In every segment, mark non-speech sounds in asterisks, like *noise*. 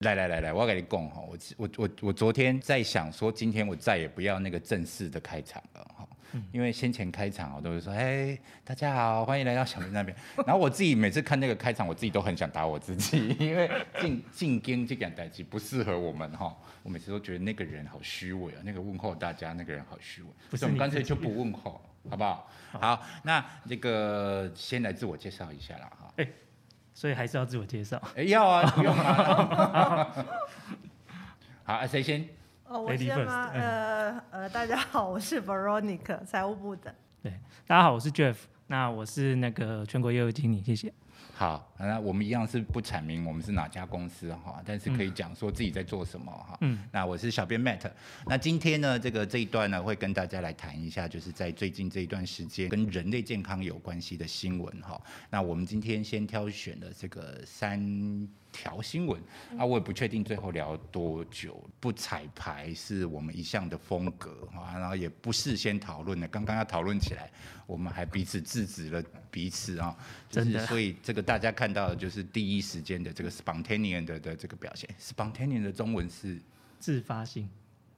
来来来来，我要跟你讲哈，我我我我昨天在想说，今天我再也不要那个正式的开场了哈，因为先前开场我都会说，哎，大家好，欢迎来到小明那边。*laughs* 然后我自己每次看那个开场，我自己都很想打我自己，*laughs* 因为进进京这件代志不适合我们哈。我每次都觉得那个人好虚伪啊，那个问候大家那个人好虚伪，不是我们干脆就不问候，好不好？好，那这个先来自我介绍一下啦哈。所以还是要自我介绍。哎，要啊，*laughs* 不用啊。*laughs* 好，啊谁先？哦，我？嗯呃呃，大家好，我是 Veronica，财务部的。对，大家好，我是 Jeff，那我是那个全国业务经理，谢谢。好，那我们一样是不阐明我们是哪家公司哈，但是可以讲说自己在做什么哈。嗯，那我是小编 Matt，那今天呢，这个这一段呢，会跟大家来谈一下，就是在最近这一段时间跟人类健康有关系的新闻哈。那我们今天先挑选了这个三条新闻，啊，我也不确定最后聊多久，不彩排是我们一向的风格啊，然后也不事先讨论的，刚刚要讨论起来，我们还彼此制止了彼此啊，就是真的。所以这个大家看到的就是第一时间的这个 spontaneous 的的这个表现，spontaneous 的中文是自发性，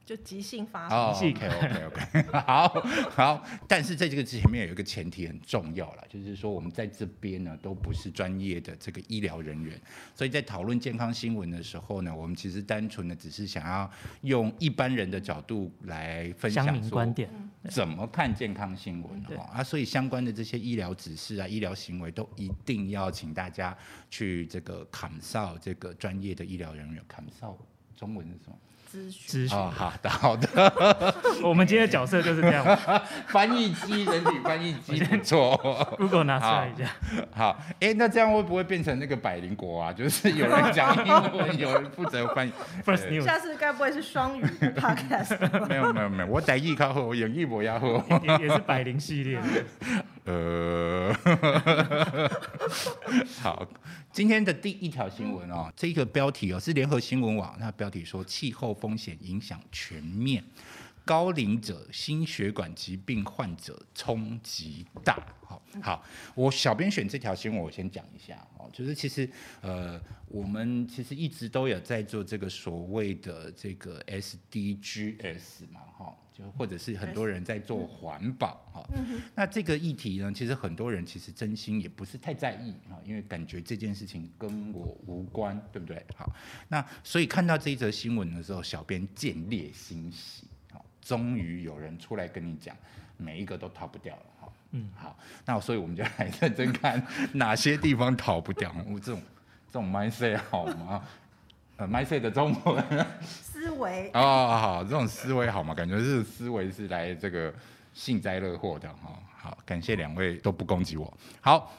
就即兴发生。，OK OK OK，好好，但是在这个前面有一个前提很重要啦，就是说我们在这边呢都不是专业的。这个医疗人员，所以在讨论健康新闻的时候呢，我们其实单纯的只是想要用一般人的角度来分享观点，怎么看健康新闻对。哦啊，所以相关的这些医疗指示啊、医疗行为都一定要请大家去这个砍哨这个专业的医疗人员。砍哨。中文是什么？咨询。咨询。哦，好的，*laughs* 好的。我们今天的角色就是这样 *laughs* 翻译机，人体翻译机不错。*laughs* Google 拿出来一下。好，哎、那这样会不会变成那个百灵国啊？就是有人讲英文，有人负责翻译。First News 下次该不会是双语 podcast？没有没有没有，我台译靠后，我演译我要后。也也是百灵系列的，呃，*laughs* 好，今天的第一条新闻哦，这个标题哦是联合新闻网，那标题说气候风险影响全面，高龄者、心血管疾病患者冲击大。好，好，我小编选这条新闻，我先讲一下哦，就是其实呃，我们其实一直都有在做这个所谓的这个 SDGs 嘛，哈，就或者是很多人在做环保哈。那这个议题呢，其实很多人其实真心也不是太在意啊，因为感觉这件事情跟我无关，对不对？好，那所以看到这一则新闻的时候，小编见猎欣喜，好，终于有人出来跟你讲，每一个都逃不掉了，好。嗯，好，那所以我们就来认真看哪些地方逃不掉。我这种这种 mindset 好吗？*laughs* 呃，mindset 的中文思维哦，好，这种思维好吗？感觉是思维是来这个幸灾乐祸的哈、好，感谢两位都不攻击我。好。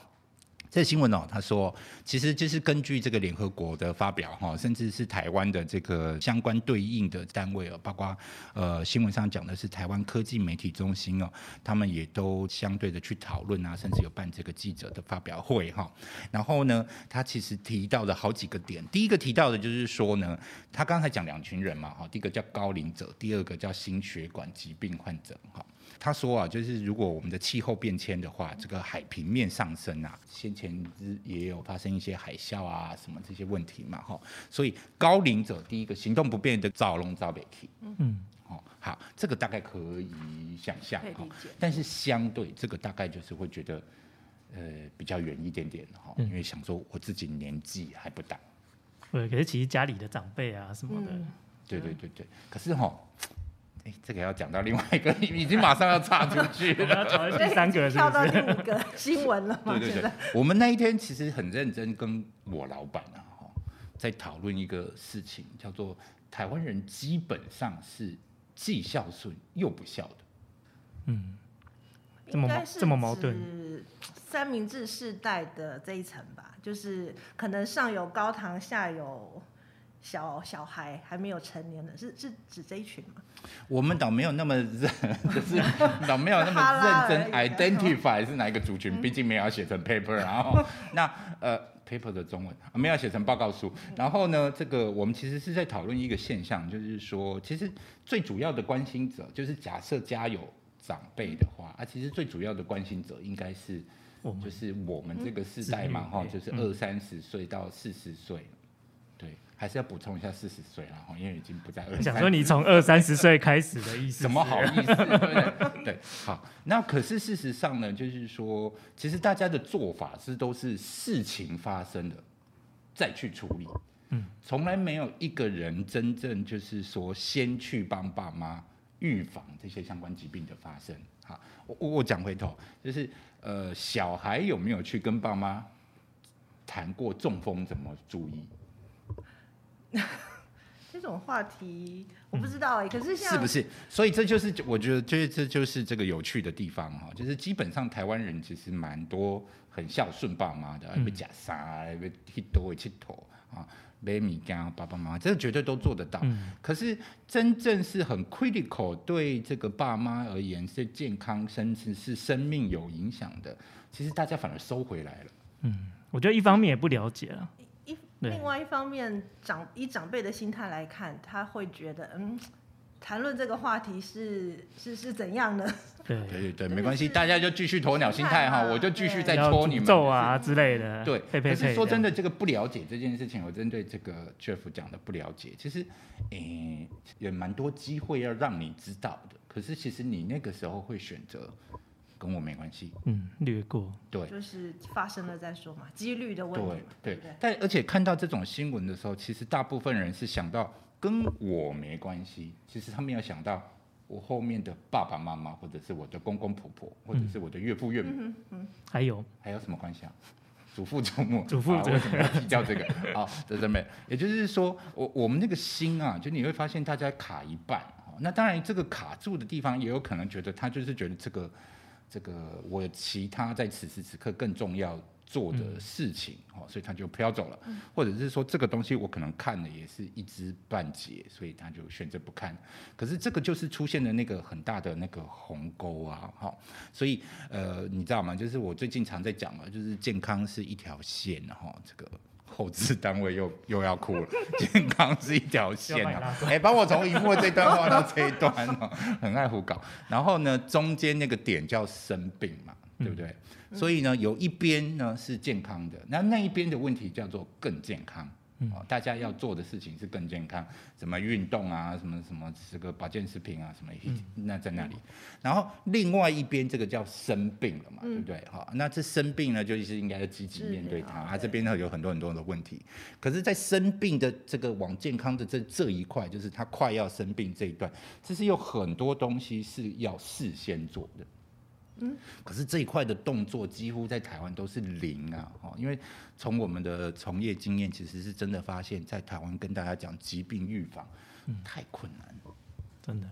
这新闻哦，他说，其实就是根据这个联合国的发表哈，甚至是台湾的这个相关对应的单位哦，包括呃新闻上讲的是台湾科技媒体中心哦，他们也都相对的去讨论啊，甚至有办这个记者的发表会哈。然后呢，他其实提到了好几个点，第一个提到的就是说呢，他刚才讲两群人嘛哈，第一个叫高龄者，第二个叫心血管疾病患者哈。他说啊，就是如果我们的气候变迁的话，这个海平面上升啊，先前也有发生一些海啸啊什么这些问题嘛哈，所以高龄者第一个行动不便的早龙早北去，嗯，哦，好，这个大概可以想象哈可以理，解。但是相对这个大概就是会觉得呃比较远一点点哈，嗯。因为想说我自己年纪还不大，对，可是其实家里的长辈啊什么的，嗯。对对对对，可是哈。哎，这个要讲到另外一个，*laughs* 已经马上要岔出去了。要第三个是跳到第？五个新闻了吗？对对对，我们那一天其实很认真跟我老板啊，哈，在讨论一个事情，叫做台湾人基本上是既孝顺又不孝的。嗯，这么矛应该是这么矛盾三明治世代的这一层吧，就是可能上有高堂，下有小小孩还没有成年的，是是指这一群吗？我们倒没有那么认，*laughs* 就是 *laughs* 倒没有那么认真 identify 是哪一个族群，毕竟没有要写成 *laughs* paper，然后那呃 paper 的中文没有要写成报告书，然后呢，这个我们其实是在讨论一个现象，就是说，其实最主要的关心者，就是假设家有长辈的话，啊，其实最主要的关心者应该是我们。就是我们这个世代嘛，哈、就是嗯。二三十岁到四十岁，对，还是要补充一下四十岁了哈，因为已经不在二。想说你从二三十岁开始的意思，怎么好意思，对不对？对，好。那可是事实上呢，就是说，其实大家的做法是都是事情发生了再去处理，嗯，从来没有一个人真正就是说先去帮爸妈预防这些相关疾病的发生。好，我我讲回头，就是呃，小孩有没有去跟爸妈谈过中风怎么注意？这种话题我不知道哎、可是像是不是？所以这就是我觉得，就是这就是这个有趣的地方哈，就是基本上台湾人其实蛮多很孝顺爸妈的，嗯被假杀，被剃多会剃头啊，买米干爸爸妈妈，这个绝对都做得到。嗯可是真正是很 critical 对这个爸妈而言是健康甚至是生命有影响的，其实大家反而收回来了。嗯，我觉得一方面也不了解了，另外一方面，长以长辈的心态来看，他会觉得，嗯，谈论这个话题是是是怎样的？*laughs* 对，对对没关系，大家就继续鸵鸟心态哈，我就继续对再要戳你们诅咒啊之类的，对，配配配。可是说真的，的，这个不了解这件事情，我针对这个 Jeff 讲的不了解，其实，诶、也蛮多机会要让你知道的。可是其实你那个时候会选择跟我没关系，嗯，略过，对就是发生了再说嘛，几率的问题对嘛，对对？。但而且看到这种新闻的时候，其实大部分人是想到跟我没关系，其实他没有想到我后面的爸爸妈妈，或者是我的公公婆婆，或者是我的岳父岳母。嗯还有还有什么关系啊？祖父祖母，祖父为什么要提到这个？*laughs* 好，在这边，也就是说，我我们那个心啊，就你会发现大家卡一半。哦那当然，这个卡住的地方也有可能觉得他就是觉得这个这个我有其他在此时此刻更重要做的事情，哦，所以他就飘走了，或者是说这个东西我可能看了也是一知半解，所以他就选择不看。可是这个就是出现了那个很大的那个鸿沟啊，哈、所以呃，你知道吗？就是我最近常在讲嘛，就是健康是一条线哈、这个。后置单位又又要哭了，*laughs* 健康是一条线要把你拉啊！哎、帮我从荧幕这一段画到这一段哦，很爱胡搞。然后呢，中间那个点叫生病嘛，对不对？所以呢，有一边呢是健康的，那那一边的问题叫做更健康。哦，大家要做的事情是更健康，什么运动啊，什么什么这个保健食品啊，什么那在那里。然后另外一边这个叫生病了嘛，对不对？好，那这生病呢，就是应该要积极面对它。它这边呢有很多很多的问题，可是，在生病的这个往健康的这这一块，就是他快要生病这一段，其实有很多东西是要事先做的。嗯，可是这一块的动作几乎在台湾都是零啊，哦，因为从我们的从业经验，其实是真的发现，在台湾跟大家讲疾病预防，太困难了。真的，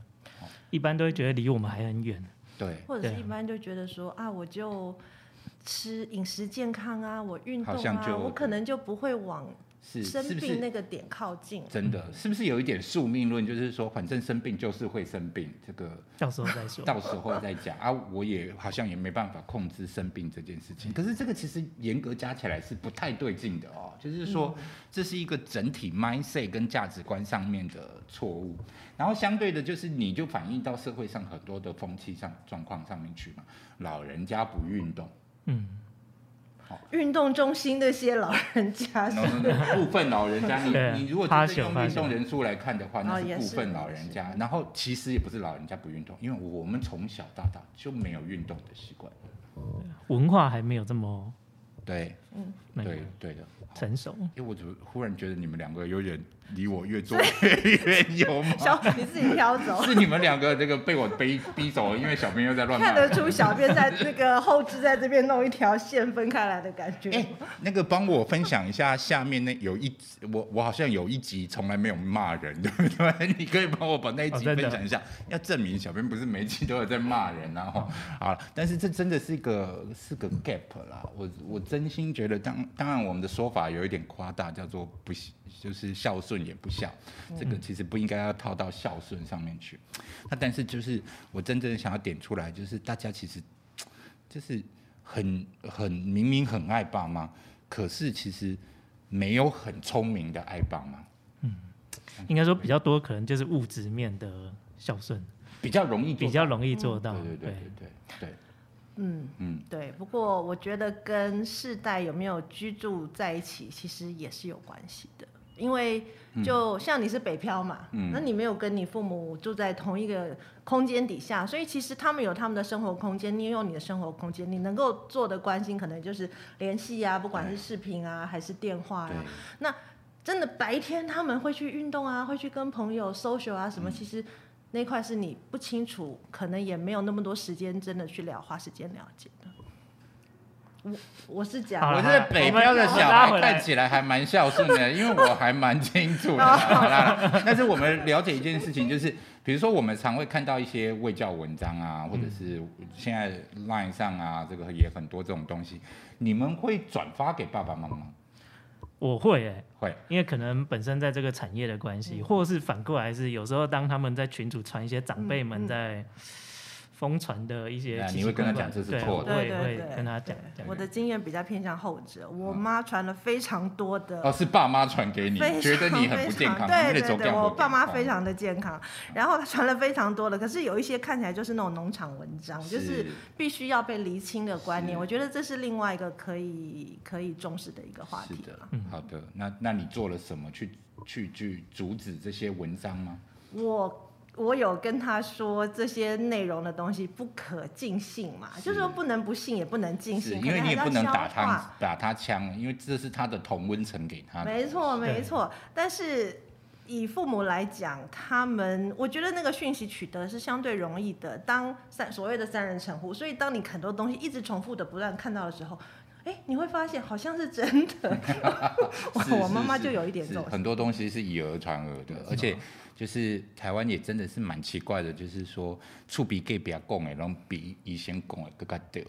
一般都会觉得离我们还很远。对，或者是一般就觉得说啊，我就吃饮食健康啊，我运动啊，我可能就不会往是生病那个点靠近。真的？是不是有一点宿命论？就是说，反正生病就是会生病，这个到时候再说。*laughs* 到时候再讲啊。我也好像也没办法控制生病这件事情。可是这个其实严格加起来是不太对劲的哦。就是说，这是一个整体 mindset 跟价值观上面的错误。然后相对的，就是你就反映到社会上很多的风气上状况上面去嘛。老人家不运动，嗯，运动中心那些老人家是然后呢部分老人家，你你如果趴真的用运动人数来看的话，那是部分老人家。然后其实也不是老人家不运动，因为我们从小到大就没有运动的习惯。文化还没有这么对，嗯对对的。成熟。因为我怎么忽然觉得你们两个有点离我越坐越远，有吗？小你自己挑走。是你们两个这个被我逼逼走了，因为小编又在乱看得出小编在那个后置在这边弄一条线分开来的感觉。哎、那个帮我分享一下，下面那有一我我好像有一集从来没有骂人，对不对？你可以帮我把那一集分享一下，要证明小编不是每一集都有在骂人然后好了，但是这真的是一个是个 gap 啦。我我真心觉得当当然我们的说法有一点夸大，叫做不就是孝顺也不孝，这个其实不应该要套到孝顺上面去。那但是就是我真正想要点出来，就是大家其实就是很很明明很爱爸妈，可是其实没有很聪明的爱爸妈，嗯应该说比较多，可能就是物质面的孝顺，比较容易比较容易做到。对对对对对对，嗯，嗯，对。不过我觉得跟世代有没有居住在一起，其实也是有关系的。因为就像你是北漂嘛，嗯。那你没有跟你父母住在同一个空间底下，所以其实他们有他们的生活空间，你也有你的生活空间，你能够做的关心可能就是联系啊，不管是视频啊还是电话啊，那。真的白天他们会去运动啊，会去跟朋友 social 啊嗯什么，其实那块是你不清楚，可能也没有那么多时间真的去聊，花时间了解的。我我是讲我是北漂的小孩看起来还蛮孝顺的，因为我还蛮清楚的。*laughs* 好啦，但是我们了解一件事情，就是比如说我们常会看到一些卫教文章啊，或者是现在 Line 上啊，这个也很多这种东西，你们会转发给爸爸妈妈？我会哎、会，因为可能本身在这个产业的关系，或是反过来是有时候当他们在群组传一些长辈们在疯传的一些奇奇啊你会跟他讲这是错的。会会对对对，跟他讲我的经验比较偏向后者，我妈传了非常多的哦，是爸妈传给你，非常觉得你很不健康，对对对，我爸妈非常常的健康，然后他传了非常多的，可是有一些看起来就是那种农场文章，就是必须要被厘清的观念，我觉得这是另外一个可以可以重视的一个话是的题了。，好的，那那你做了什么去去去阻止这些文章吗？我我有跟他说这些内容的东西不可尽信嘛，是就是说不能不信，也不能尽信，因为你也不能打他。打他枪，因为这是他的同温层给他的。没错，对没错。但是以父母来讲，他们我觉得那个讯息取得是相对容易的。当三所谓的三人成虎，所以当你很多东西一直重复的不断看到的时候，哎，你会发现好像是真的。*laughs* 我我妈妈就有一点是这种很多东西是以讹传讹的，而且就是台湾也真的是蛮奇怪的，就是说触鼻给别讲的，然后比以前讲的更加对，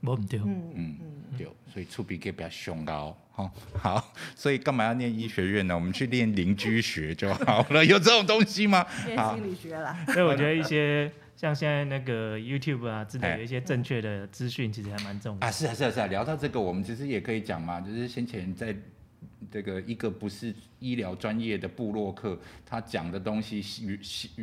我唔对，嗯嗯，对，所以触鼻给比较凶高。哦，*laughs* 好，所以干嘛要念医学院呢？我们去练邻居学就好了。有这种东西吗？练心理学啦。*laughs* 所以我觉得一些像现在那个 YouTube 啊之类哎有一些正确的资讯，其实还蛮重要啊，。是啊，是啊，是啊。聊到这个，我们其实也可以讲嘛，就是先前在这个一个不是医疗专业的部落客，他讲的东西远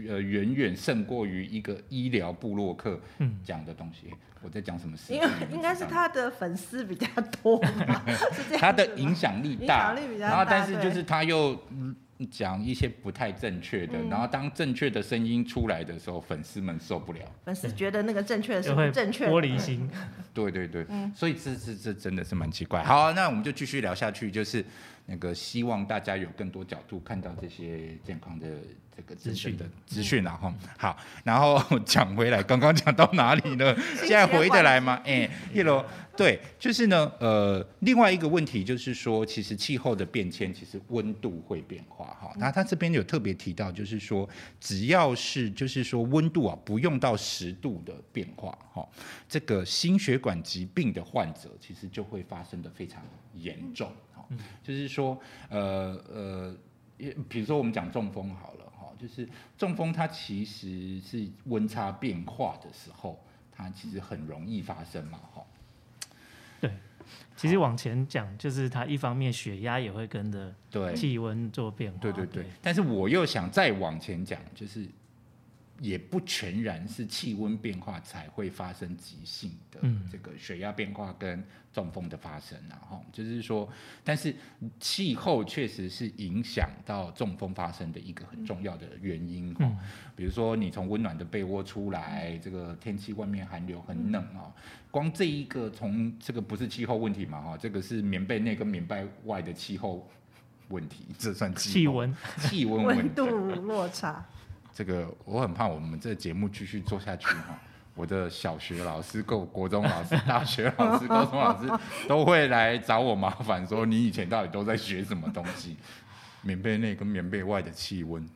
呃远远胜过于一个医疗部落客嗯讲的东西。我在讲什么事？因为应该是他的粉丝比较多嘛，是这样他的影响力影大，响力比较然后但是就是他又嗯讲一些不太正确的，嗯然后当正确的声音出来的时候，粉丝们受不了。粉丝觉得那个正确的是不正确的，玻璃心，对对对，嗯所以这这这真的是蛮奇怪。好，那我们就继续聊下去，就是那个希望大家有更多角度看到这些健康的这个资讯的资讯啊哈。好，然后讲回来，刚刚讲到哪里呢？现在回得来吗？哎，一楼对，就是呢，呃，另外一个问题就是说，其实气候的变迁，其实温度会变化哈。那他这边有特别提到，就是说，只要是就是说温度啊，不用到十度的变化哈，这个心血管疾病的患者其实就会发生的非常严重哈。就是说，呃呃，比如说我们讲中风好了哈，就是中风它其实是温差变化的时候，它其实很容易发生嘛哈。对。其实往前讲，就是它一方面血压也会跟着对气温做变化。对对对，但是我又想再往前讲，就是也不全然是气温变化才会发生急性的嗯。这个血压变化跟中风的发生啊，哈、就是说，但是气候确实是影响到中风发生的一个很重要的原因哈、嗯。比如说你从温暖的被窝出来，这个天气外面寒流很冷啊、光这一个从这个不是气候问题嘛哈，这个是棉被内跟棉被外的气候问题，这算候？气温，气温。温度落差。这个我很怕我们这个节目继续做下去哈，我的小学老师、够国中老师、大学老师、高中老师 *laughs* 都会来找我麻烦，说你以前到底都在学什么东西？棉被内跟棉被外的气温，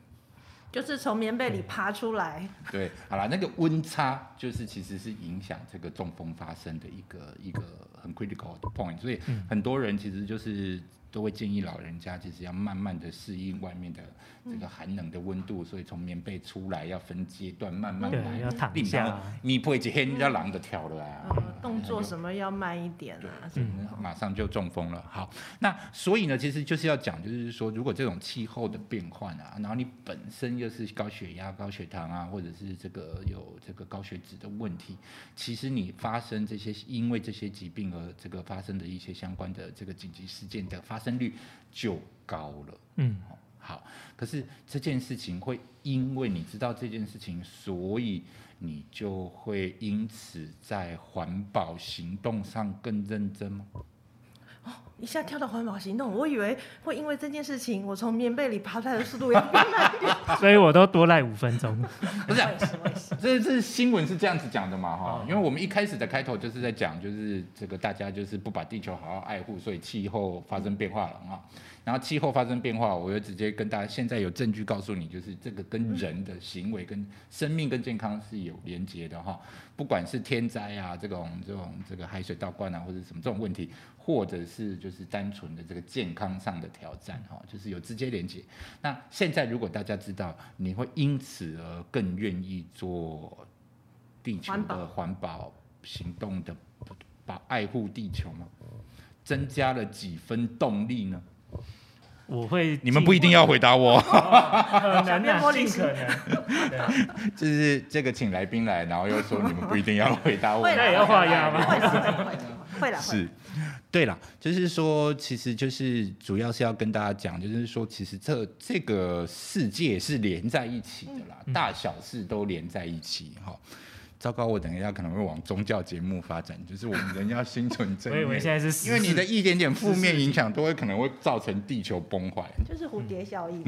就是从棉被里爬出来，对，好啦，那个温差就是其实是影响这个中风发生的一个一个很 critical 的 point，所以很多人其实就是都会建议老人家其实要慢慢的适应外面的这个寒冷的温度，所以从棉被出来要分阶段慢慢对，来。要躺你下你不会一天要狼的跳了啊，动作什么要慢一点啊，什。马上就中风了。好，那所以呢，其实就是要讲，就是说，如果这种气候的变换啊，然后你本身又是高血压、高血糖啊，或者是这个有这个高血脂的问题，其实你发生这些因为这些疾病而这个发生的一些相关的这个紧急事件的发生率就高了。嗯，好，可是这件事情会因为你知道这件事情，所以你就会因此在环保行动上更认真吗？一下跳到环保行动，我以为会因为这件事情，我从棉被里爬出来的速度要变慢一点。*laughs* 所以我都多赖五分钟。*laughs* 不是？这是新闻是这样子讲的嘛哈，因为我们一开始的开头就是在讲，就是这个大家就是不把地球好好爱护，所以气候发生变化了啊。然后气候发生变化，我就直接跟大家现在有证据告诉你，就是这个跟人的行为、跟生命、跟健康是有连接的哈。不管是天灾啊，这种这种这个海水倒灌啊，或者什么这种问题，或者是就是单纯的这个健康上的挑战哈，就是有直接连接。那现在如果大家知道，你会因此而更愿意做地球的环保行动的把爱护地球吗？增加了几分动力呢？我会你们不一定要回答我，*laughs* 可能小面啊，玻璃尽可能。*laughs* 就是这个请来宾来，然后又说你们不一定要回答我，那也要画押吗会啦会啦会了。是，对啦，就是说，其实就是主要是要跟大家讲，就是说，其实这这个世界是连在一起的啦，大小事都连在一起哈。糟糕，我等一下可能会往宗教节目发展，就是我们人要心存正我以为，现在是因为你的一点点负面影响，都会可能会造成地球崩坏。就是蝴蝶效应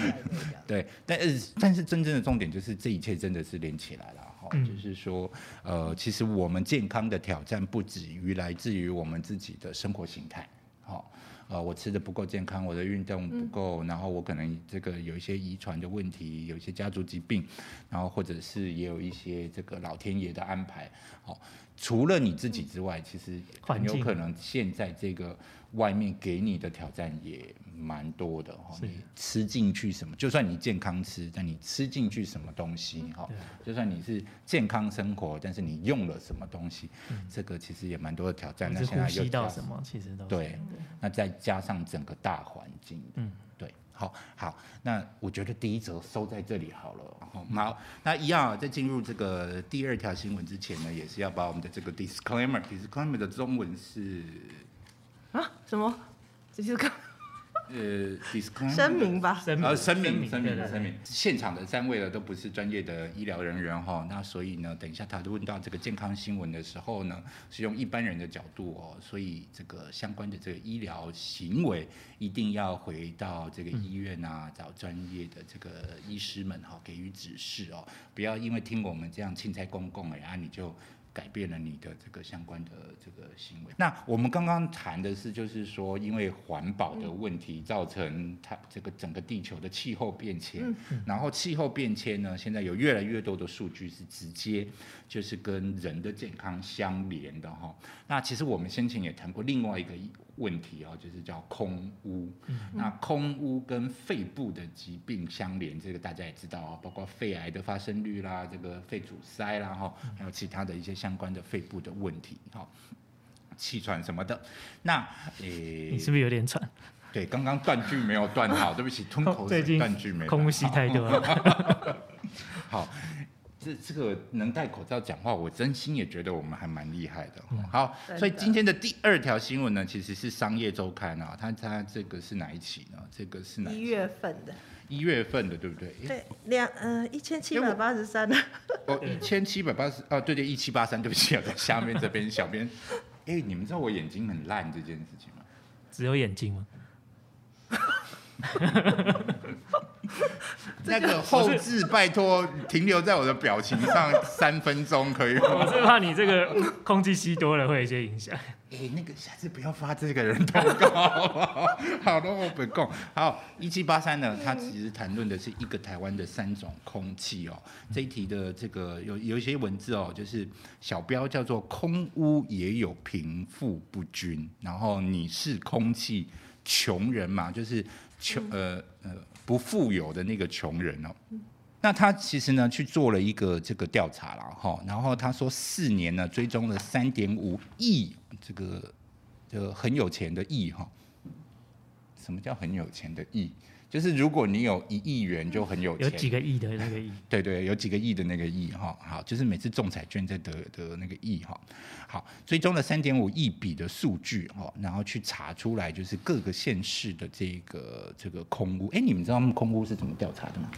*laughs* 对，但是但是真正的重点就是这一切真的是连起来了就是说，呃，其实我们健康的挑战不止于来自于我们自己的生活形态，好、呃，我吃的不够健康，我的运动不够，然后我可能这个有一些遗传的问题，有一些家族疾病，然后或者是也有一些这个老天爷的安排，好、除了你自己之外，其实很有可能现在这个外面给你的挑战也蛮多的哈。你吃进去什么，就算你健康吃，但你吃进去什么东西哈，就算你是健康生活，但是你用了什么东西，这个其实也蛮多的挑战。那现在又加吸到什么，其实都对，那再加上整个大环境，嗯，好好，那我觉得第一则收在这里好了。好，好，那一样啊，在进入这个第二条新闻之前呢，也是要把我们的这个 disclaimer，disclaimer 的中文是啊？什么？这就是个呃 disclaimer 声明吧？声明呃，声明，声明，声明。现场的三位呢都不是专业的医疗人员哈，那所以呢，等一下他问到这个健康新闻的时候呢，是用一般人的角度哦，所以这个相关的这个医疗行为一定要回到这个医院啊，找专业的这个医师们哈，给予指示哦，不要因为听我们这样钦差公共哎啊，你就。改变了你的这个相关的这个行为。那我们刚刚谈的是，就是说，因为环保的问题造成它这个整个地球的气候变迁，然后气候变迁呢，现在有越来越多的数据是直接就是跟人的健康相连的哈。那其实我们先前也谈过另外一个问题哦，就是叫空污。那空污跟肺部的疾病相连，这个大家也知道啊，包括肺癌的发生率啦，这个肺阻塞啦哈，还有其他的一些相关的肺部的问题哈，气喘什么的。那诶，*laughs* 你是不是有点喘？对，刚刚断句没有断好，对不起，*laughs* 吞口水断句没断空隙太多了。*laughs* 好，这这个能戴口罩讲话，我真心也觉得我们还蛮厉害的。好，所以今天的第二条新闻呢，其实是商业周刊啊，它它这个是哪一期呢？这个是哪一一月份的，一月份的，对不对？诶对，两呃一千七百八十三的，哦，一千七百八十啊，对对，一七八三，对不起，我在下面这边小编。*laughs* 哎，你们知道我眼睛很烂这件事情吗？只有眼睛吗？*laughs* 那个后置拜托停留在我的表情上三分钟可以吗？我是怕你这个空气吸多了会有一些影响。哎、那个下次不要发这个人通告，好不好？好的，我不供。好，一七八三呢，它其实谈论的是一个台湾的三种空气哦。这一题的这个有有一些文字哦，就是小标叫做“空污也有贫富不均”，然后你是空气穷人嘛，就是穷呃呃不富有的那个穷人哦。那他其实呢去做了一个这个调查了哈，然后他说四年呢追踪了三点五亿这个这个很有钱的亿哈。什么叫很有钱的亿？就是如果你有一亿元就很有钱，有几个亿的那个亿，对对，有几个亿的那个亿哈，好，就是每次中彩券在得得那个亿哈，好，追踪了三点五亿笔的数据哈，然后去查出来就是各个县市的这个这个空屋，哎，你们知道他们空屋是怎么调查的吗？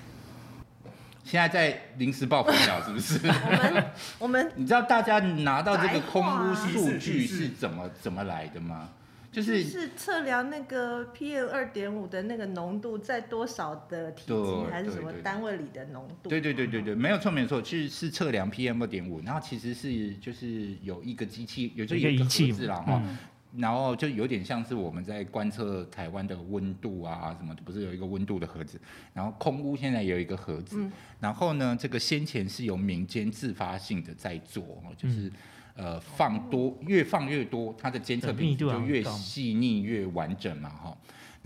现在在临时抱佛脚 *laughs* 是不是？我们我们 *laughs* 你知道大家拿到这个空屋数据是怎么怎么来的吗？就就是是测量那个 PM 二点五的那个浓度在多少的体积对还是什么单位里的浓度？对对对对对，没有错没有错，其实是测量 PM 二点五，然后其实是就是有一个机器，有就一个有一个仪器盒子啦哈，然后就有点像是我们在观测台湾的温度啊什么的，不是有一个温度的盒子，然后空屋现在有一个盒子，嗯然后呢，这个先前是由民间自发性的在做，哦就是。呃，放多越放越多，它的监测密度品质就越细腻越完整嘛，哈。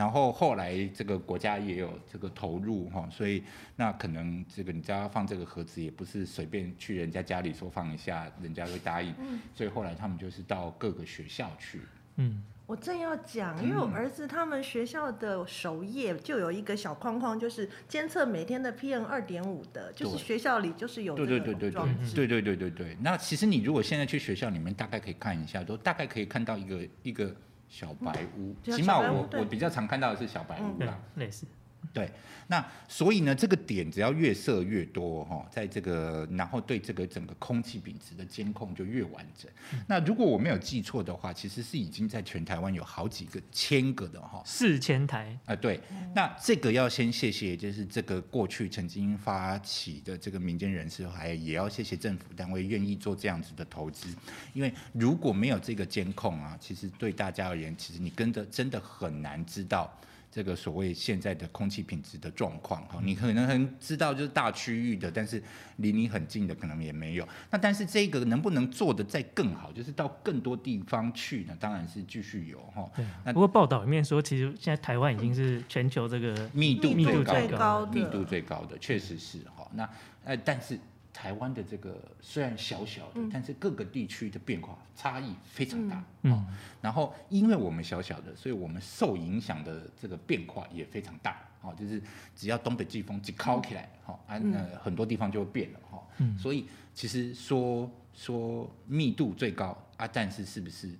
然后后来这个国家也有这个投入哈，所以那可能这个你家放这个盒子也不是随便去人家家里说放一下，人家会答应。所以后来他们就是到各个学校去，嗯，我正要讲，因为我儿子他们学校的首页就有一个小框框，就是监测每天的 PM 二点五的，就是对学校里就是有对这个对对。对对对对对。那其实你如果现在去学校里面，大概可以看一下，都大概可以看到一个一个小白屋，起码我我比较常看到的是小白屋对啦。，类似，对，那所以呢，这个点只要越设越多哈，在这个然后对这个整个空气品质的监控就越完整。那如果我没有记错的话，其实是已经在全台湾有好几个千个的哈。四千台，啊，对，那这个要先谢谢，就是这个过去曾经发起的这个民间人士，还也要谢谢政府单位愿意做这样子的投资，因为如果没有这个监控啊，其实对大家而言，其实你跟着真的很难知道。这个所谓现在的空气品质的状况哈，你可能很知道就是大区域的，但是离你很近的可能也没有。那但是这个能不能做的再更好，就是到更多地方去呢？当然是继续有哈。不过报道里面说，其实现在台湾已经是全球这个密度最高的，最高的密度最高的，确实是哈。那呃，但是台湾的这个虽然小小的，但是各个地区的变化差异非常大。嗯哦然后因为我们小小的，所以我们受影响的这个变化也非常大。哦，就是只要东北季风一靠起来，哈、啊，那很多地方就会变了哈。嗯所以其实说说密度最高啊，但是是不是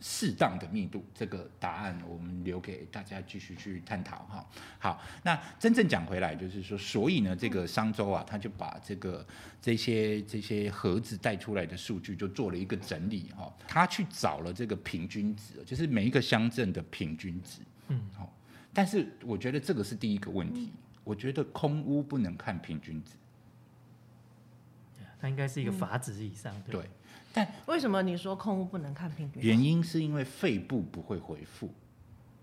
适当的密度，这个答案我们留给大家继续去探讨哈。好，那真正讲回来，就是说，所以呢，这个商周啊，他就把这个这些这些盒子带出来的数据，就做了一个整理哈。他去找了这个平均值，就是每一个乡镇的平均值。嗯，好，但是我觉得这个是第一个问题。我觉得空屋不能看平均值，它应该是一个法值以上，对，对，但为什么你说空屋不能看平均？原因是因为肺部不会回复，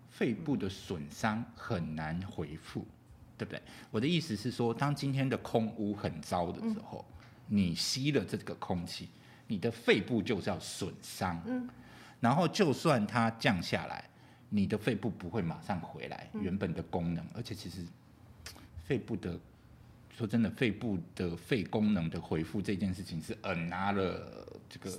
肺部的损伤很难回复，对不对？我的意思是说，当今天的空屋很糟的时候，你吸了这个空气，你的肺部就是要损伤，嗯然后就算它降下来，你的肺部不会马上回来原本的功能，而且其实肺部的说真的，肺部的肺功能的恢复这件事情是很拿了这个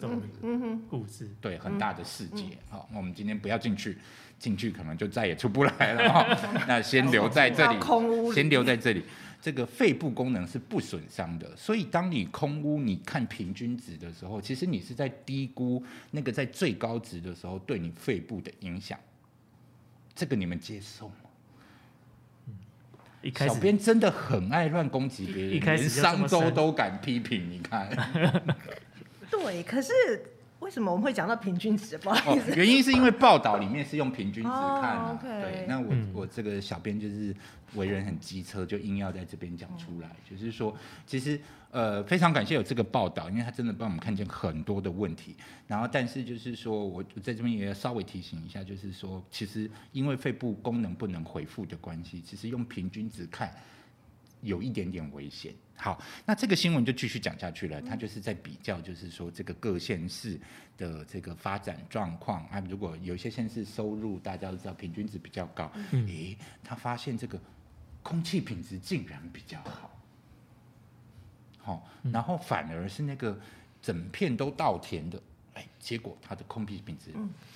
嗯哼，故事，对很大的世界。好、那我们今天不要进去，进去可能就再也出不来了哈、*laughs* 那先留在这里，空屋先留在这里。这个肺部功能是不损伤的，所以当你空屋，你看平均值的时候，其实你是在低估那个在最高值的时候对你肺部的影响。这个你们接受吗？一开始小编真的很爱乱攻击别人，一开始连商周都敢批评，你看。*laughs* 对，可是为什么我们会讲到平均值？不好哦意思，，原因是因为报道里面是用平均值看啊。哦，OK 对，那我、嗯我这个小编就是为人很机车，就硬要在这边讲出来，就是说，其实呃非常感谢有这个报道，因为他真的帮我们看见很多的问题。然后，但是就是说我我在这边也要稍微提醒一下，就是说，其实因为肺部功能不能恢复的关系，其实用平均值看。有一点点危险。好，那这个新闻就继续讲下去了，他就是在比较，就是说这个各县市的这个发展状况啊。如果有一些县市收入大家都知道平均值比较高，嗯诶，他发现这个空气品质竟然比较好。哈、然后反而是那个整片都稻田的，哎，结果它的空气品质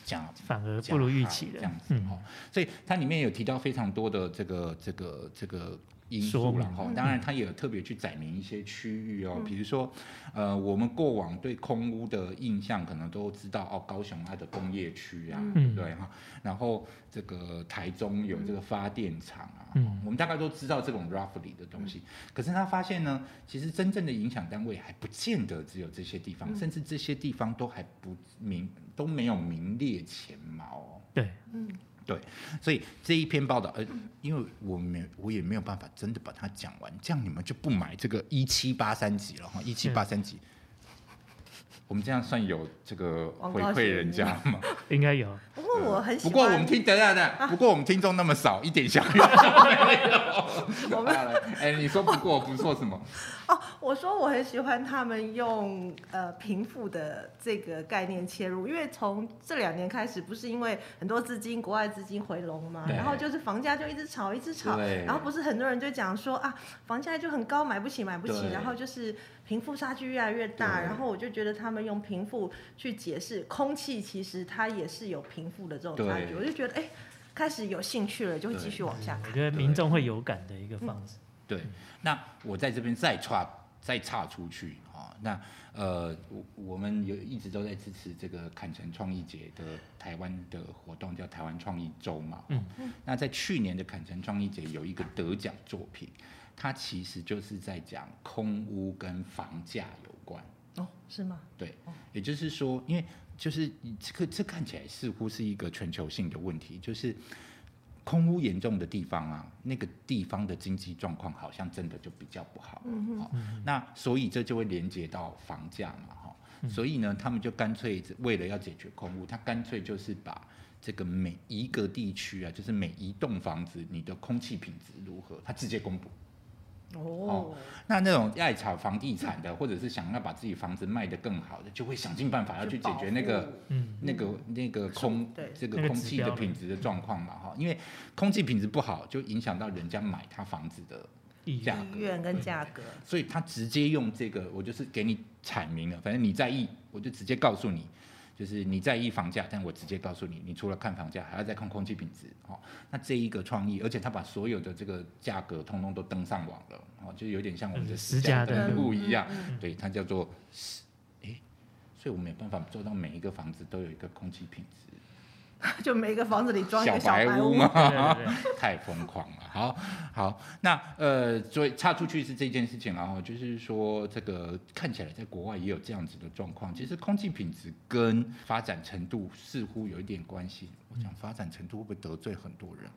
降反而不如预期的这样子嗯。哈、所以它里面有提到非常多的这个这个这个因素了哈。当然，它也有特别去载明一些区域哦，比如说呃，我们过往对空屋的印象可能都知道哦，高雄它的工业区啊，对哈？然后这个台中有这个发电厂啊，嗯我们大概都知道这种 roughly 的东西。可是他发现呢，其实真正的影响单位还不见得只有这些地方，甚至这些地方都还不明都没有名列前茅哦。对，对，所以这一篇报道，呃，因为我没我也没有办法真的把它讲完，这样你们就不买这个一七八三集了哈，一七八三集。我们这样算有这个回馈人家吗？应该有。我很喜欢，不过我们听等等等，不过我们听众那么少，一点效率都没有。我 *laughs* 们哎，你说不过不错什么？哦，我说我很喜欢他们用呃贫富的这个概念切入，因为从这两年开始，不是因为很多资金国外资金回笼嘛，然后就是房价就一直炒一直炒，然后不是很多人就讲说啊房价就很高买不起买不起，然后就是贫富差距越来越大，然后我就觉得他们用贫富去解释空气，其实它也是有贫富的这种差距，我就觉得哎。开始有兴趣了，就会继续往下看。我觉得民众会有感的一个方式。对，那我在这边再岔再岔出去啊、那呃，我我们有一直都在支持这个坎城创意节的台湾的活动，叫台湾创意周嘛。嗯那在去年的坎城创意节有一个得奖作品，它其实就是在讲空屋跟房价有关。哦，是吗？对，也就是说，因为就是这个这看起来似乎是一个全球性的问题，就是空屋严重的地方啊，那个地方的经济状况好像真的就比较不好。嗯好、那所以这就会连接到房价嘛，哈、所以呢，他们就干脆为了要解决空屋，他干脆就是把这个每一个地区啊，就是每一栋房子你的空气品质如何，他直接公布。哦，那那种爱炒房地产的，或者是想要把自己房子卖得更好的，就会想尽办法要去解决那个嗯，那个那个空对。这个个空气的品质的状况嘛哈，因为空气品质不好，就影响到人家买他房子的意价格，意愿跟价格，所以他直接用这个，我就是给你阐明了，反正你在意，我就直接告诉你，就是你在意房价，但我直接告诉你，你除了看房价，还要再看空气品质哦。那这一个创意，而且他把所有的这个价格通通都登上网了哦，就有点像我们的嗯实实价登登录一样，嗯对，它叫做所以我没有办法做到每一个房子都有一个空气品质。*laughs* 就每个房子里装一个小白白屋嘛？对对对 *laughs* 太疯狂了。好，好，那呃，所以插出去是这件事情，然后就是说，这个看起来在国外也有这样子的状况。其实空气品质跟发展程度似乎有一点关系。我想发展程度会不会得罪很多人？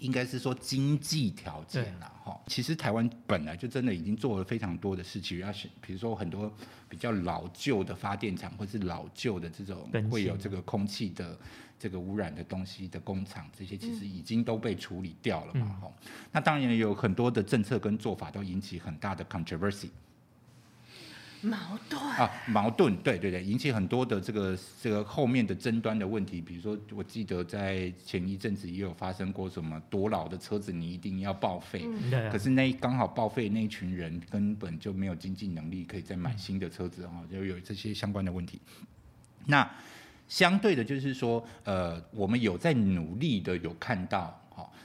应该是说经济条件啦，哈。其实台湾本来就真的已经做了非常多的事情，要是比如说很多比较老旧的发电厂，或是老旧的这种会有这个空气的这个污染的东西的工厂，这些其实已经都被处理掉了嘛，哈、那当然有很多的政策跟做法都引起很大的 controversy。矛盾。啊，矛盾，对对对，引起很多的这个这个后面的争端的问题。比如说，我记得在前一阵子也有发生过什么多老的车子你一定要报废，可是那刚好报废那一群人根本就没有经济能力可以再买新的车子哈，就有这些相关的问题。那相对的，就是说，呃，我们有在努力的有看到，好、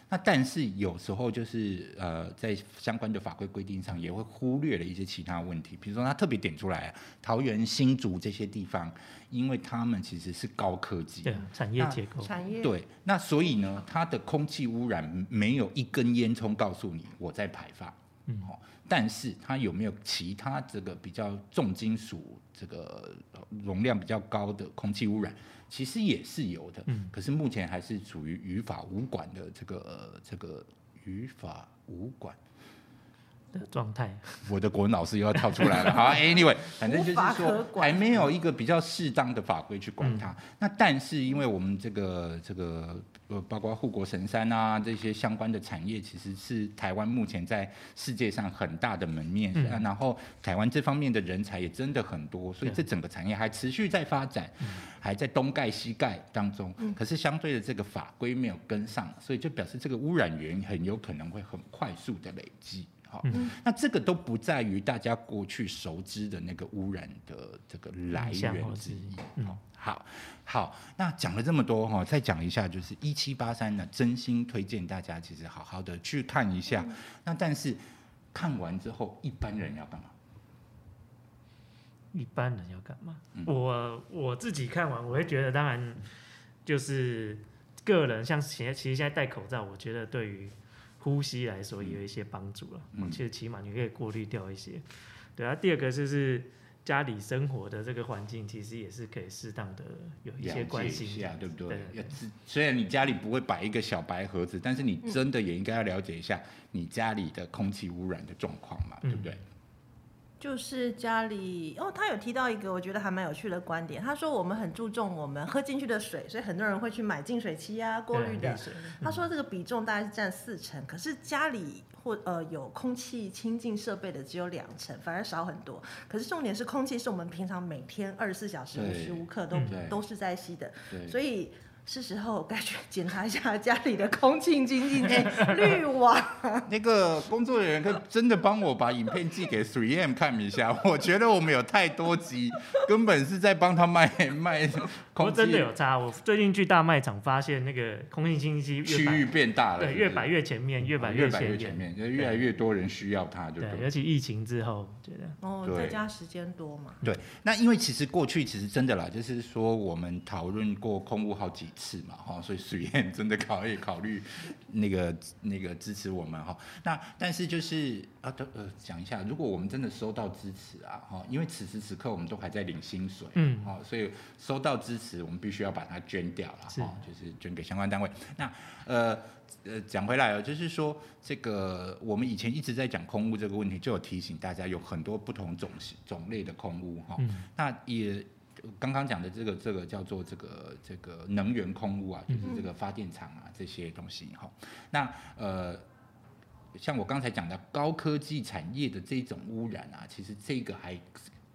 那但是有时候就是呃，在相关的法规规定上也会忽略了一些其他问题，比如说他特别点出来，桃园、新竹这些地方，因为他们其实是高科技，对啊，产业结构，产业。对，那所以呢，它的空气污染没有一根烟囱告诉你我在排放，嗯。哦，但是它有没有其他这个比较重金属这个呃容量比较高的空气污染，其实也是有的，嗯可是目前还是处于于法无管的这个、呃、这个于法无管。的状态，*laughs* 我的国文老师又要跳出来了。好，Anyway，*laughs* 反正就是说还没有一个比较适当的法规去管它。那但是因为我们这个这个呃，包括护国神山啊这些相关的产业，其实是台湾目前在世界上很大的门面。然后台湾这方面的人才也真的很多，所以这整个产业还持续在发展，还在东盖西盖当中。嗯可是相对的这个法规没有跟上，所以就表示这个污染源很有可能会很快速的累积。哈、那这个都不在于大家过去熟知的那个污染的这个来源之一。嗯好好，那讲了这么多哈，再讲一下，就是一七八三呢，真心推荐大家其实好好的去看一下。那但是看完之后，一般人要干嘛？一般人要干嘛？嗯我我自己看完，我会觉得，当然就是个人，像现在其实现在戴口罩，我觉得对于呼吸来说也有一些帮助了。嗯其实起码你可以过滤掉一些。对啊，第二个就是家里生活的这个环境，其实也是可以适当的有一些关心一下，对不对？虽然你家里不会摆一个小白盒子，但是你真的也应该要了解一下你家里的空气污染的状况嘛，对不对？就是家里哦，他有提到一个我觉得还蛮有趣的观点，他说我们很注重我们喝进去的水，所以很多人会去买净水器啊、过滤的。他说这个比重大概是占四成，可是家里或呃有空气清净设备的只有两成，反而少很多。可是重点是空气是我们平常每天二十四小时无时无刻都、都是在吸的，所以。是时候该去检查一下 *laughs* 家里的空气清净哎 *laughs* 滤网。那个工作人员可以真的帮我把影片寄给 Three M 看一下，我觉得我们有太多集，根本是在帮他卖卖不空气真的有差，我最近去大卖场发现那个空气清新机区域变大了，对越摆越前面，越摆越摆越显眼。前面，就越来越多人需要它，对不对，对？尤其疫情之后，觉得哦，对在家时间多嘛。对，那因为其实过去其实真的啦，就是说我们讨论过空污好几次嘛，哈，所以水燕真的考虑考虑那个那个支持我们哈。那但是就是啊，都呃讲一下，如果我们真的收到支持啊，哈，因为此时此刻我们都还在领薪水，嗯好，所以收到支持，我们必须要把它捐掉了，哈，就是捐给相关单位。那呃。呃，讲回来哦，就是说这个我们以前一直在讲空屋这个问题，就有提醒大家有很多不同种种类的空屋哈。嗯那也刚刚讲的这个这个叫做这个这个能源空屋啊，就是这个发电厂啊这些东西哈。那呃，像我刚才讲的高科技产业的这种污染啊，其实这个还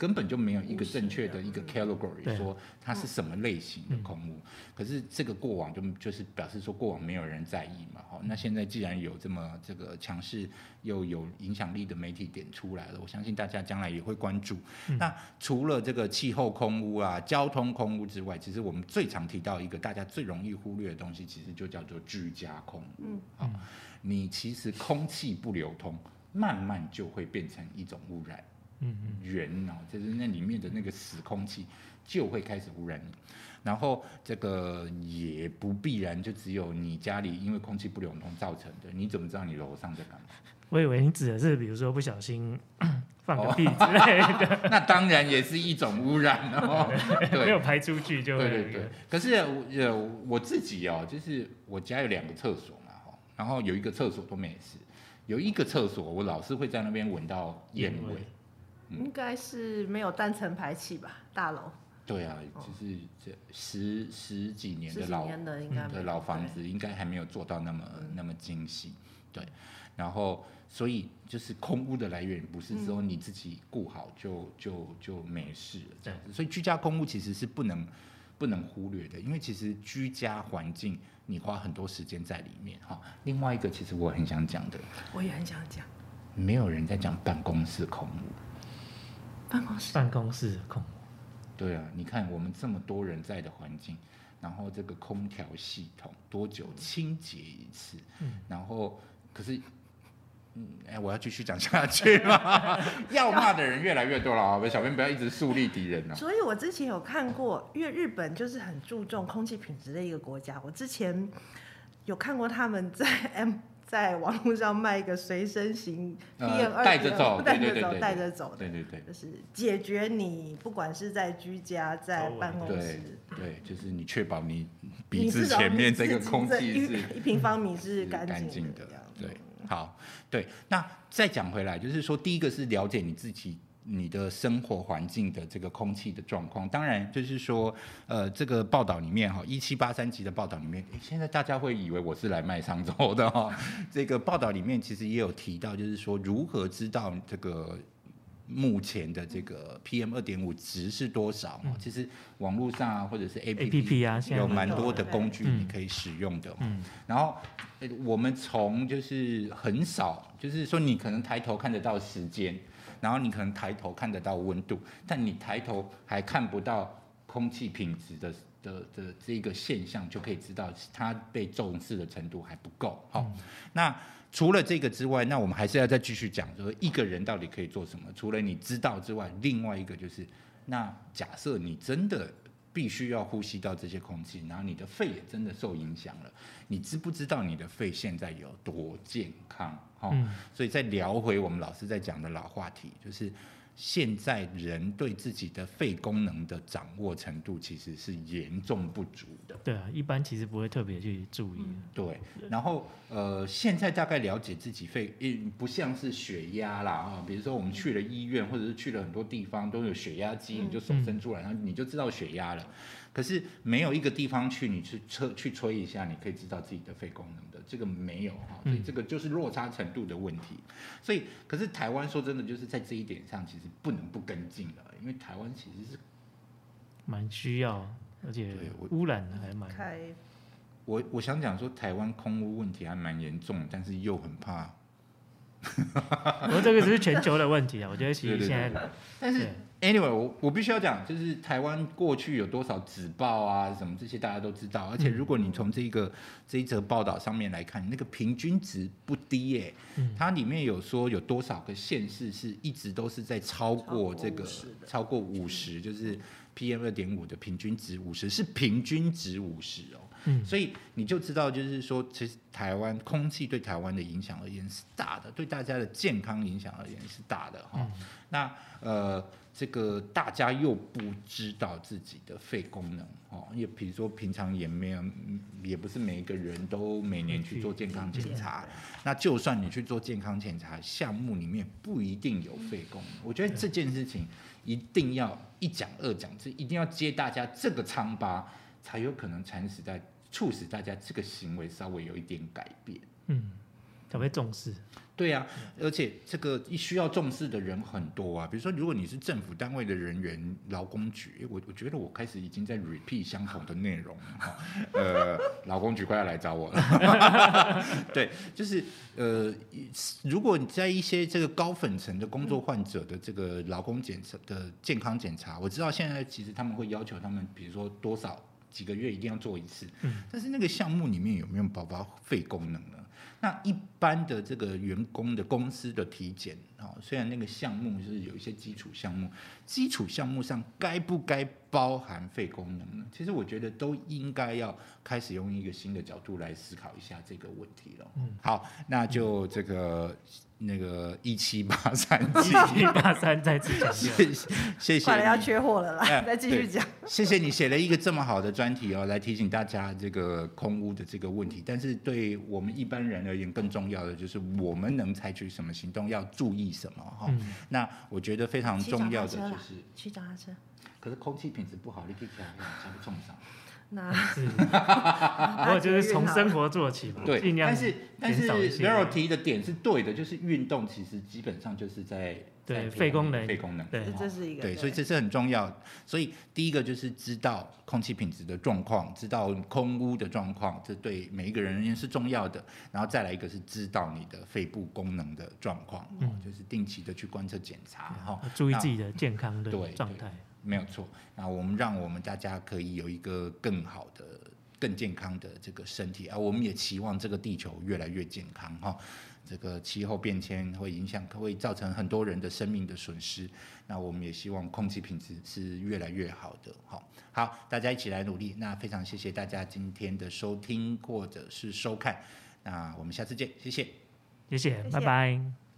根本就没有一个正确的一个 category 说它是什么类型的空屋。可是这个过往就就是表示说过往没有人在意嘛，好，那现在既然有这么这个强势又有影响力的媒体点出来了，我相信大家将来也会关注。那除了这个气候空屋啊、交通空屋之外，其实我们最常提到一个大家最容易忽略的东西，其实就叫做居家空污。嗯，好，你其实空气不流通，慢慢就会变成一种污染。嗯嗯，源哦，就是那里面的那个死空气就会开始污染你。然后这个也不必然就只有你家里因为空气不流通造成的，你怎么知道你楼上在干嘛？我以为你指的是比如说不小心 *laughs* 放个屁之类的，*laughs* 那当然也是一种污染哦。*laughs* 没有排出去就会对对对。可是我呃我自己哦，就是我家有两个厕所嘛哈，然后有一个厕所都没事，有一个厕所我老是会在那边闻到烟味。应该是没有单层排气吧？大楼对啊，就是这十十几年的老年的应该没有的老房子，应该还没有做到那么那么精细，对。然后，所以就是空屋的来源，不是说你自己顾好就就就没事了这样子。所以居家空污其实是不能不能忽略的，因为其实居家环境你花很多时间在里面哈。另外一个，其实我很想讲的，我也很想讲没有人在讲办公室空污。办公室。办公室的空污，对啊，你看我们这么多人在的环境，然后这个空调系统多久清洁一次？嗯然后可是，嗯，哎，我要继续讲下去吗？*laughs* 要骂的人越来越多了啊！小编不要一直树立敌人啊。所以我之前有看过，因为日本就是很注重空气品质的一个国家。我之前有看过他们在 M 在网络上卖一个随身型 PM 呃二带着走带着走，对对对对带着走，对对对就是解决你不管是在居家、在办公室，对，就是你确保你鼻子前面这个空气是一平方米是是干干净的对，好，对，那再讲回来，就是说，第一个是了解你自己。你的生活环境的这个空气的状况，当然就是说，呃，这个报道里面哈，一七八三集的报道里面，诶现在大家会以为我是来卖商周的哈。*laughs* 这个报道里面其实也有提到，就是说如何知道这个目前的这个 PM 二点五值是多少哦。其实网络上啊，或者是 APP 啊有蛮蛮多多的的工具嗯你可以使用的哦。嗯然后呃我们从就是很少，就是说你可能抬头看得到时间，然后你可能抬头看得到温度，但你抬头还看不到空气品质的的的这个现象，就可以知道它被重视的程度还不够。好、那除了这个之外，那我们还是要再继续讲，说一个人到底可以做什么？除了你知道之外，另外一个就是，那假设你真的必须要呼吸到这些空气，然后你的肺也真的受影响了，你知不知道你的肺现在有多健康？哈、嗯所以再聊回我们老师在讲的老话题，就是现在人对自己的肺功能的掌握程度其实是严重不足的。对啊，一般其实不会特别去注意。对，然后呃，现在大概了解自己肺，嗯，不像是血压啦啊，比如说我们去了医院，或者是去了很多地方都有血压机，你就手伸出来，然后你就知道血压了。可是没有一个地方去，你去测去吹一下，你可以知道自己的肺功能的，这个没有哈，所以这个就是落差程度的问题。所以，可是台湾说真的，就是在这一点上，其实不能不跟进了，因为台湾其实是蛮需要，而且对污染还蛮我我想讲说，台湾空污问题还蛮严重，但是又很怕。不过这个只是全球的问题啊，我觉得其实现在但是 anyway，我我必须要讲，就是台湾过去有多少纸报啊，什么这些大家都知道。而且如果你从这个、这一则报道上面来看，那个平均值不低耶、嗯。它里面有说有多少个县市是一直都是在超过这个超过50的。超过五十，就是 PM 二点五的平均值五十，是平均值五十哦。嗯所以你就知道，就是说，其实台湾空气对台湾的影响而言是大的，对大家的健康影响而言是大的哈。嗯那呃，这个大家又不知道自己的肺功能哦，也比如说平常也没有，嗯也不是每一个人都每年去做健康检查。那就算你去做健康检查，项目里面不一定有肺功能。我觉得这件事情一定要一讲二讲，这一定要接大家这个疮疤，才有可能蚕食在促使大家这个行为稍微有一点改变。嗯，才会重视。对啊，而且这个需要重视的人很多啊。比如说，如果你是政府单位的人员，劳工局，我我觉得我开始已经在 repeat 相同的内容了哈。*laughs* 呃，劳工局快要来找我了。*laughs* 对，就是呃，如果你在一些这个高粉层的工作患者的这个劳工检测的健康检查，我知道现在其实他们会要求他们，比如说多少几个月一定要做一次，嗯但是那个项目里面有没有包括肺功能呢？那一般的这个员工的公司的体检啊、哦，虽然那个项目是有一些基础项目，基础项目上该不该包含肺功能呢？其实我觉得都应该要开始用一个新的角度来思考一下这个问题了。嗯好，那就这个那个一七八三一七八三再次强调，*laughs* 谢谢谢快了要。缺货了哎啦，*laughs* 再继续讲。谢谢你写了一个这么好的专题哦，来提醒大家这个空屋的这个问题。但是对我们一般人而言，更重要的就是我们能采取什么行动，要注意什么哈。嗯那我觉得非常重要的就是，去脚踏车，可是空气品质不好，你可以起来下不冲上。那是，*laughs* 不过就是从生活做起嘛，对，尽量但是但是减少一些 Vero 提的点是对的，就是运动其实基本上就是在对肺功能肺功能对哦这是一个对，所以这是很重要。所以第一个就是知道空气品质的状况，知道空污的状况，这对每一个人而言是重要的。然后再来一个是知道你的肺部功能的状况，哦嗯就是定期的去观测检查哈。注意自己的健康的对状态。没有错。那我们让我们大家可以有一个更好的、更健康的这个身体啊，我们也期望这个地球越来越健康哈。这个气候变迁会影响，会造成很多人的生命的损失。那我们也希望空气品质是越来越好的。好，好，大家一起来努力。那非常谢谢大家今天的收听或者是收看。那我们下次见，谢谢。谢谢，谢谢拜拜。